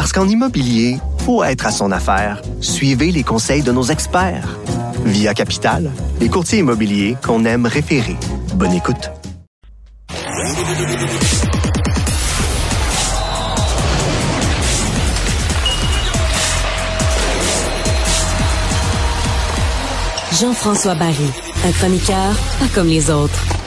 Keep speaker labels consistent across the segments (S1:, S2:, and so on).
S1: Parce qu'en immobilier, faut être à son affaire. Suivez les conseils de nos experts. Via Capital, les courtiers immobiliers qu'on aime référer. Bonne écoute.
S2: Jean-François Barry, un chroniqueur pas comme les autres.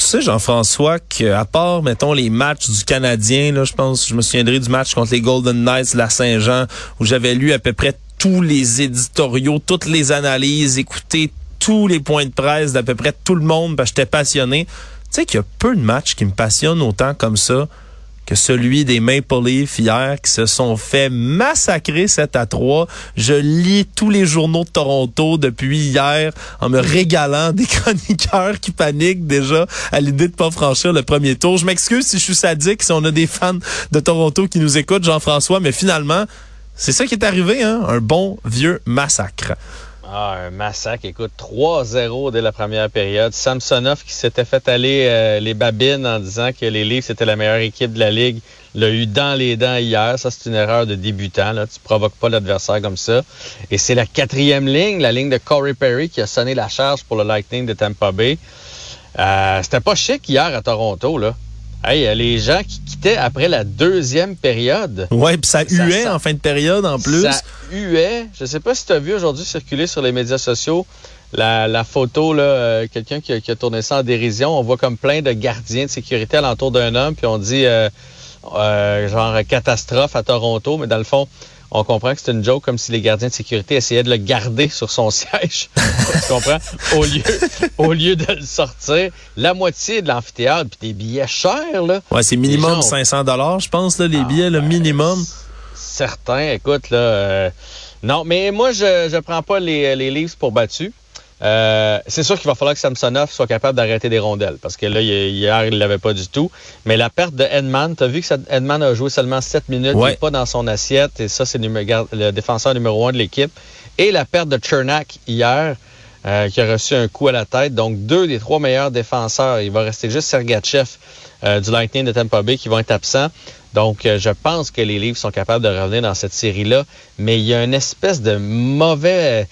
S3: Tu sais, Jean-François, qu'à part, mettons, les matchs du Canadien, là, je pense, je me souviendrai du match contre les Golden Knights de la Saint-Jean, où j'avais lu à peu près tous les éditoriaux, toutes les analyses, écouté tous les points de presse d'à peu près tout le monde, parce que j'étais passionné. Tu sais qu'il y a peu de matchs qui me passionnent autant comme ça que celui des Maple Leafs hier qui se sont fait massacrer 7 à 3. Je lis tous les journaux de Toronto depuis hier en me régalant des chroniqueurs qui paniquent déjà à l'idée de pas franchir le premier tour. Je m'excuse si je suis sadique, si on a des fans de Toronto qui nous écoutent, Jean-François, mais finalement, c'est ça qui est arrivé, hein? un bon vieux massacre.
S4: Ah, un massacre. Écoute, 3-0 dès la première période. Samsonov qui s'était fait aller euh, les babines en disant que les Leafs étaient la meilleure équipe de la Ligue, l'a eu dans les dents hier. Ça, c'est une erreur de débutant. Là. Tu provoques pas l'adversaire comme ça. Et c'est la quatrième ligne, la ligne de Corey Perry, qui a sonné la charge pour le Lightning de Tampa Bay. Euh, c'était pas chic hier à Toronto, là. Hey, les gens qui quittaient après la deuxième période.
S3: Ouais, puis ça huait en fin de période en plus.
S4: Ça huait. Je sais pas si tu as vu aujourd'hui circuler sur les médias sociaux la, photo, là, euh, quelqu'un qui, a tourné ça en dérision. On voit comme plein de gardiens de sécurité alentour d'un homme, puis on dit euh, euh, genre catastrophe à Toronto, mais dans le fond, on comprend que c'est une joke comme si les gardiens de sécurité essayaient de le garder sur son siège. tu comprends? Au lieu, au lieu de le sortir, la moitié de l'amphithéâtre, puis des billets chers, là.
S3: Ouais, c'est minimum 500 dollars, je pense, là, les ah, billets, le minimum.
S4: Certains, écoute, là. Euh, non, mais moi, je, je prends pas les, les livres pour battus. Euh, c'est sûr qu'il va falloir que Samsonov soit capable d'arrêter des rondelles, parce que là, hier, il l'avait pas du tout. Mais la perte de Edman, tu as vu que Edman a joué seulement 7 minutes, il n'est pas dans son assiette, et ça, c'est le défenseur numéro un de l'équipe. Et la perte de Chernak hier, euh, qui a reçu un coup à la tête. Donc, deux des trois meilleurs défenseurs. Il va rester juste Sergachev euh, du Lightning de Tampa Bay qui vont être absents. Donc, je pense que les livres sont capables de revenir dans cette série-là. Mais il y a une espèce de mauvais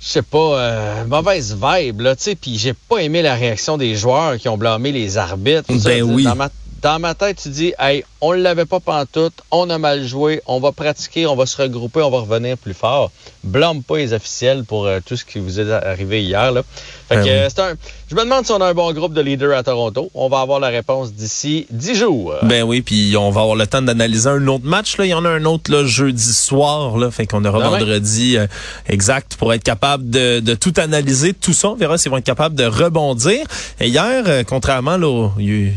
S4: je sais pas, euh, mauvaise vibe, là, tu sais, puis j'ai pas aimé la réaction des joueurs qui ont blâmé les arbitres.
S3: Ben oui.
S4: Dans ma, dans ma, tête, tu dis, hey, on l'avait pas pantoute, on a mal joué, on va pratiquer, on va se regrouper, on va revenir plus fort. Blâme pas les officiels pour euh, tout ce qui vous est arrivé hier, là. Fait ben que, euh, c'est un, je me demande si on a un bon groupe de leaders à Toronto. On va avoir la réponse d'ici dix jours.
S3: Ben oui, puis on va avoir le temps d'analyser un autre match. Là. Il y en a un autre là, jeudi soir. Là. Fait qu'on aura vendredi euh, exact pour être capable de, de, tout analyser. Tout ça, on verra s'ils vont être capables de rebondir. Et hier, euh, contrairement là,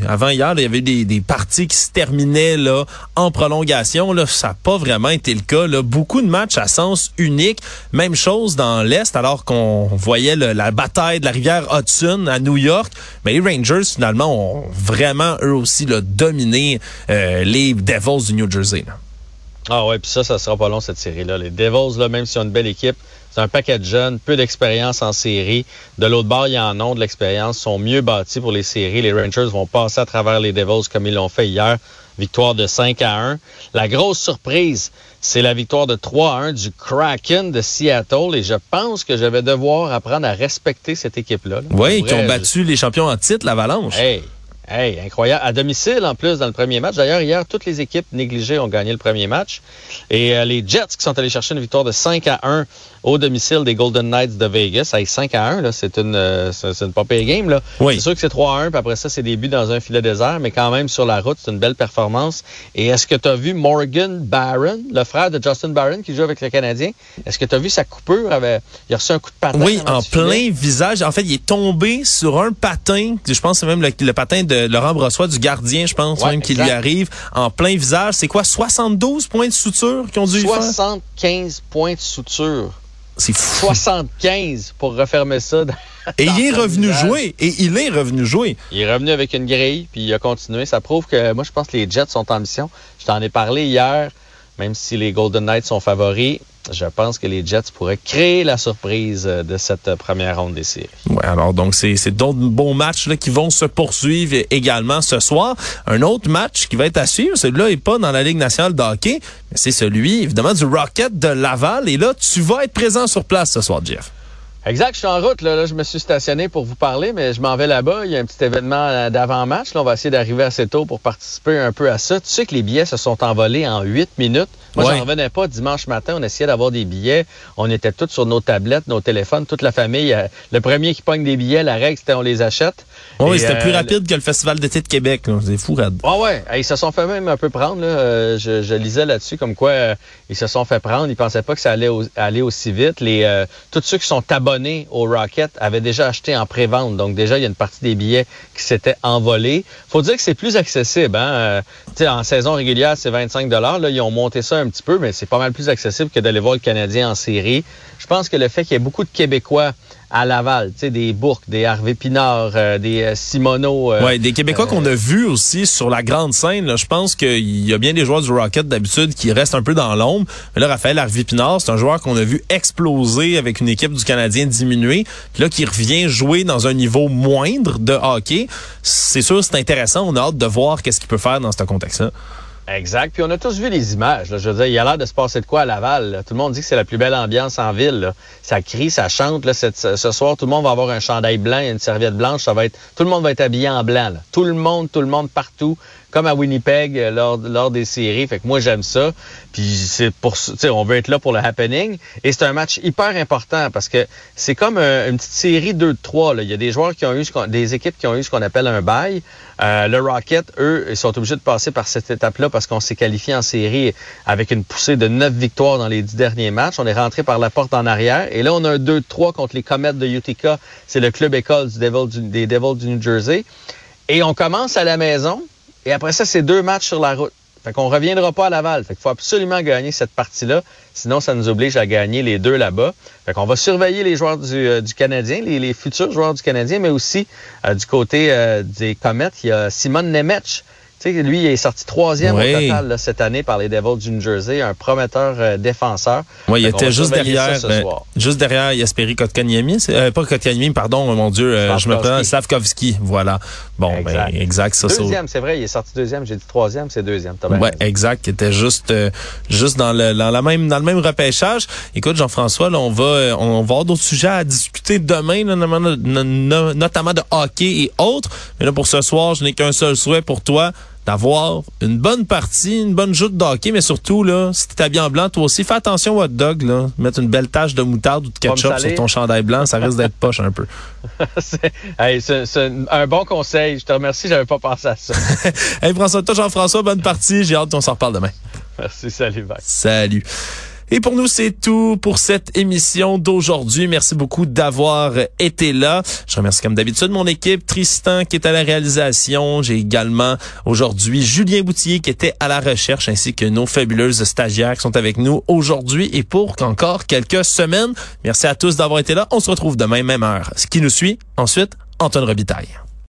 S3: avant hier, il y avait des, des parties qui se terminaient là, en prolongation. Là. Ça n'a pas vraiment été le cas. Là. Beaucoup de matchs à sens unique. Même chose dans l'Est, alors qu'on voyait la bataille de la rivière Hudson à New York. Mais les Rangers, finalement, ont vraiment, eux aussi, dominé euh, les Devils du New Jersey.
S4: Ah ouais, puis ça, ça sera pas long, cette série-là. Les Devils, là, même s'ils ont une belle équipe, c'est un paquet de jeunes, peu d'expérience en série. De l'autre bord, il y en a de l'expérience, sont mieux bâtis pour les séries. Les Rangers vont passer à travers les Devils comme ils l'ont fait hier. Victoire de 5 à 1. La grosse surprise, c'est la victoire de 3 à 1 du Kraken de Seattle. Et je pense que je vais devoir apprendre à respecter cette équipe-là.
S3: Oui, qui ont battu les champions en titre, l'Avalanche.
S4: Hey, Hey, incroyable. À domicile, en plus, dans le premier match. D'ailleurs, hier, toutes les équipes négligées ont gagné le premier match. Et euh, les Jets qui sont allés chercher une victoire de 5 à 1 au domicile des Golden Knights de Vegas. Hey, 5 à 1, c'est une, euh, c'est une game. Là.
S3: Oui.
S4: C'est sûr que c'est 3 à 1, puis après ça, c'est des buts dans un filet désert, mais quand même, sur la route, c'est une belle performance. Et est-ce que tu as vu Morgan Barron, le frère de Justin Barron, qui joue avec le Canadien? Est-ce que tu as vu sa coupure? il a reçu un coup de patin.
S3: Oui, en plein visage. En fait, il est tombé sur un patin. Je pense que c'est même le, le patin de de Laurent Brossois, du gardien, je pense, même, qui lui arrive en plein visage. C'est quoi, 72 points de suture qui ont dû
S4: 75 points de suture.
S3: C'est fou.
S4: 75 pour refermer ça.
S3: Et il est revenu jouer. Et il est revenu jouer.
S4: Il est revenu avec une grille, puis il a continué. Ça prouve que moi, je pense que les Jets sont en mission. Je t'en ai parlé hier, même si les Golden Knights sont favoris je pense que les Jets pourraient créer la surprise euh, de cette euh, première ronde des séries.
S3: Ouais, alors donc c'est d'autres bons matchs là, qui vont se poursuivre également ce soir. Un autre match qui va être à suivre, celui-là n'est pas dans la Ligue nationale de hockey, mais c'est celui évidemment du Rocket de Laval. Et là, tu vas être présent sur place ce soir, Jeff.
S4: Exact, je suis en route. Là, je me suis stationné pour vous parler, mais je m'en vais là-bas. Il y a un petit événement euh, d'avant-match. on va essayer d'arriver assez tôt pour participer un peu à ça. Tu sais que les billets se sont envolés en huit minutes. Moi, j'en revenais pas. Dimanche matin, on essayait d'avoir des billets. On était tous sur nos tablettes, nos téléphones, toute la famille. Euh, le premier qui pogne des billets, la règle, c'était on les achète.
S3: oui, c'était plus euh, rapide que le Festival d'été de Québec. C'est fou, Rad.
S4: Ah ouais, ils se sont fait même un peu prendre. Là. Je, lisais là-dessus comme quoi ils se sont fait prendre. Ils pensaient pas que ça allait aller aussi vite. Les, tous ceux qui sont abonnés au Rock avait déjà acheté en pré-vente. Donc déjà, il y a une partie des billets qui s'étaient envolés. faut dire que c'est plus accessible. Hein? Euh, en saison régulière, c'est 25 Là, ils ont monté ça un petit peu, mais c'est pas mal plus accessible que d'aller voir le Canadien en série. Je pense que le fait qu'il y ait beaucoup de Québécois à Laval, tu sais, des Bourques, des Harvey Pinard, euh, des euh, Simoneau.
S3: Euh, ouais, des Québécois qu'on a vus aussi sur la grande scène. je pense qu'il y a bien des joueurs du Rocket d'habitude qui restent un peu dans l'ombre. Mais là, Raphaël Harvey Pinard, c'est un joueur qu'on a vu exploser avec une équipe du Canadien diminuée. Puis là, qui revient jouer dans un niveau moindre de hockey. C'est sûr, c'est intéressant. On a hâte de voir qu'est-ce qu'il peut faire dans ce contexte-là.
S4: Exact. Puis on a tous vu les images. Je veux il y a l'air de se passer de quoi à Laval. Tout le monde dit que c'est la plus belle ambiance en ville. Ça crie, ça chante. Là, ce soir, tout le monde va avoir un chandail blanc et une serviette blanche. Ça tout le monde va être habillé en blanc. Tout le monde, tout le monde partout comme à Winnipeg euh, lors, lors des séries. Fait que moi, j'aime ça. Puis c'est pour on veut être là pour le happening. Et c'est un match hyper important parce que c'est comme une petite série 2 de 3. Là. Il y a des joueurs qui ont eu des équipes qui ont eu ce qu'on appelle un bail. Euh, le Rocket, eux, ils sont obligés de passer par cette étape-là parce qu'on s'est qualifié en série avec une poussée de 9 victoires dans les 10 derniers matchs. On est rentré par la porte en arrière. Et là, on a un 2 de 3 contre les Comets de Utica. C'est le club école des Devils du New Jersey. Et on commence à la maison. Et après ça, c'est deux matchs sur la route. Fait qu'on reviendra pas à Laval. Fait qu'il faut absolument gagner cette partie-là. Sinon, ça nous oblige à gagner les deux là-bas. Fait qu'on va surveiller les joueurs du, euh, Canadien, les, futurs joueurs du Canadien, mais aussi euh, du côté euh, des Comets, il y a Simon Nemec sais, lui, il est sorti troisième au total cette année par les Devils du New Jersey, un prometteur euh, défenseur.
S3: Oui, il était juste derrière, euh, juste derrière Yasperi Kotkaniemi, euh, pas Kotkaniemi, pardon, mon Dieu, je me prends Slavkovski, voilà. Bon, exact. ben exact, ça.
S4: Deuxième, c'est vrai, il est sorti deuxième. J'ai dit troisième, c'est deuxième.
S3: Ouais, exact, qui était juste, juste dans le, dans la même, dans le même repêchage. Écoute, Jean-François, là, on va, on va avoir d'autres sujets à discuter demain, notamment, notamment de hockey et autres. Mais là, pour ce soir, je n'ai qu'un seul souhait pour toi d'avoir une bonne partie, une bonne joute de hockey, mais surtout, là, si t'es habillé en blanc, toi aussi, fais attention au hot dog, là. Mettre une belle tache de moutarde ou de ketchup sur ton chandail blanc, ça risque d'être poche un peu.
S4: c'est un bon conseil. Je te remercie, j'avais pas pensé à ça.
S3: hey, François, toi, Jean-François, bonne partie. J'ai hâte qu'on s'en reparle demain.
S4: Merci, salut, bye.
S3: Salut. Et pour nous, c'est tout pour cette émission d'aujourd'hui. Merci beaucoup d'avoir été là. Je remercie comme d'habitude mon équipe, Tristan qui est à la réalisation. J'ai également aujourd'hui Julien Boutillier qui était à la recherche ainsi que nos fabuleuses stagiaires qui sont avec nous aujourd'hui et pour encore quelques semaines. Merci à tous d'avoir été là. On se retrouve demain, même heure. Ce qui nous suit, ensuite, Antoine Robitaille.